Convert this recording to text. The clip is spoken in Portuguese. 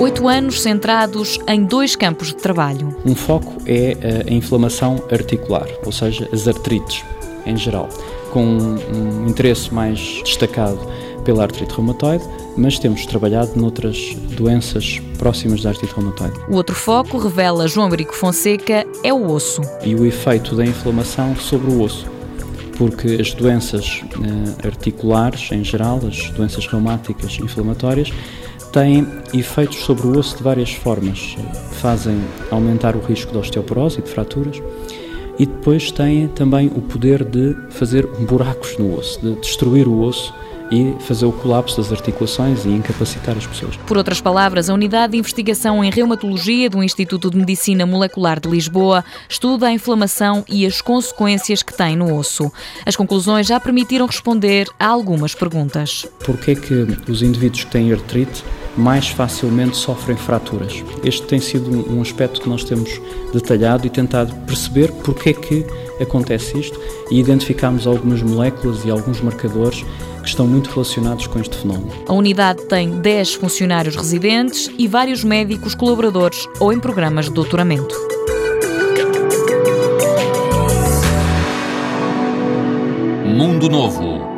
Oito anos centrados em dois campos de trabalho. Um foco é a inflamação articular, ou seja, as artrites em geral, com um interesse mais destacado pela artrite reumatoide, mas temos trabalhado noutras doenças próximas da artrite reumatoide. O outro foco, revela João Brico Fonseca, é o osso. E o efeito da inflamação sobre o osso. Porque as doenças eh, articulares, em geral, as doenças reumáticas inflamatórias, têm efeitos sobre o osso de várias formas. Fazem aumentar o risco de osteoporose e de fraturas e depois têm também o poder de fazer buracos no osso, de destruir o osso e fazer o colapso das articulações e incapacitar as pessoas. Por outras palavras, a Unidade de Investigação em Reumatologia do Instituto de Medicina Molecular de Lisboa estuda a inflamação e as consequências que tem no osso. As conclusões já permitiram responder a algumas perguntas. Por que é que os indivíduos que têm artrite mais facilmente sofrem fraturas? Este tem sido um aspecto que nós temos detalhado e tentado perceber porque é que acontece isto e identificamos algumas moléculas e alguns marcadores que estão muito relacionados com este fenómeno. A unidade tem 10 funcionários residentes e vários médicos colaboradores ou em programas de doutoramento. Mundo Novo,